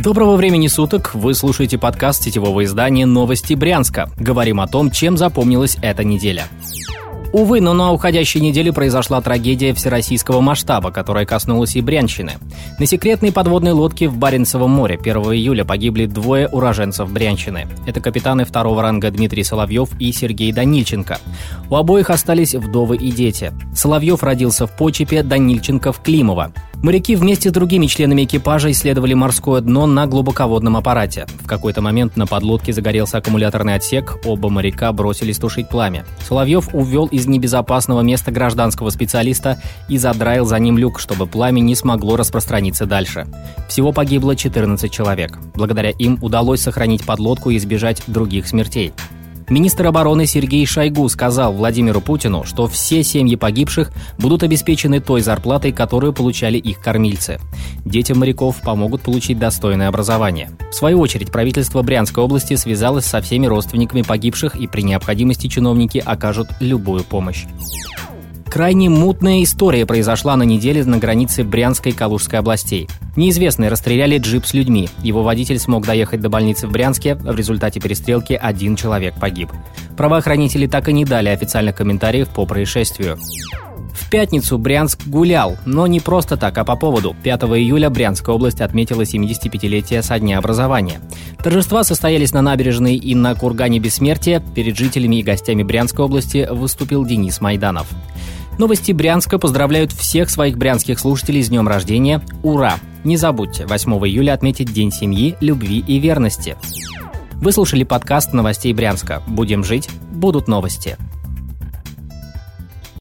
Доброго времени суток! Вы слушаете подкаст сетевого издания «Новости Брянска». Говорим о том, чем запомнилась эта неделя. Увы, но на уходящей неделе произошла трагедия всероссийского масштаба, которая коснулась и Брянщины. На секретной подводной лодке в Баренцевом море 1 июля погибли двое уроженцев Брянщины. Это капитаны второго ранга Дмитрий Соловьев и Сергей Данильченко. У обоих остались вдовы и дети. Соловьев родился в Почепе, Данильченко в Климово. Моряки вместе с другими членами экипажа исследовали морское дно на глубоководном аппарате. В какой-то момент на подлодке загорелся аккумуляторный отсек, оба моряка бросились тушить пламя. Соловьев увел из небезопасного места гражданского специалиста и задраил за ним люк, чтобы пламя не смогло распространиться дальше. Всего погибло 14 человек. Благодаря им удалось сохранить подлодку и избежать других смертей. Министр обороны Сергей Шойгу сказал Владимиру Путину, что все семьи погибших будут обеспечены той зарплатой, которую получали их кормильцы. Детям моряков помогут получить достойное образование. В свою очередь, правительство Брянской области связалось со всеми родственниками погибших и при необходимости чиновники окажут любую помощь. Крайне мутная история произошла на неделе на границе Брянской и Калужской областей. Неизвестные расстреляли джип с людьми. Его водитель смог доехать до больницы в Брянске. В результате перестрелки один человек погиб. Правоохранители так и не дали официальных комментариев по происшествию. В пятницу Брянск гулял, но не просто так, а по поводу. 5 июля Брянская область отметила 75-летие со дня образования. Торжества состоялись на набережной и на кургане Бессмертия. Перед жителями и гостями Брянской области выступил Денис Майданов. Новости Брянска поздравляют всех своих брянских слушателей с днем рождения. Ура! Не забудьте, 8 июля отметить День семьи, любви и верности. Вы слушали подкаст новостей Брянска. Будем жить, будут новости.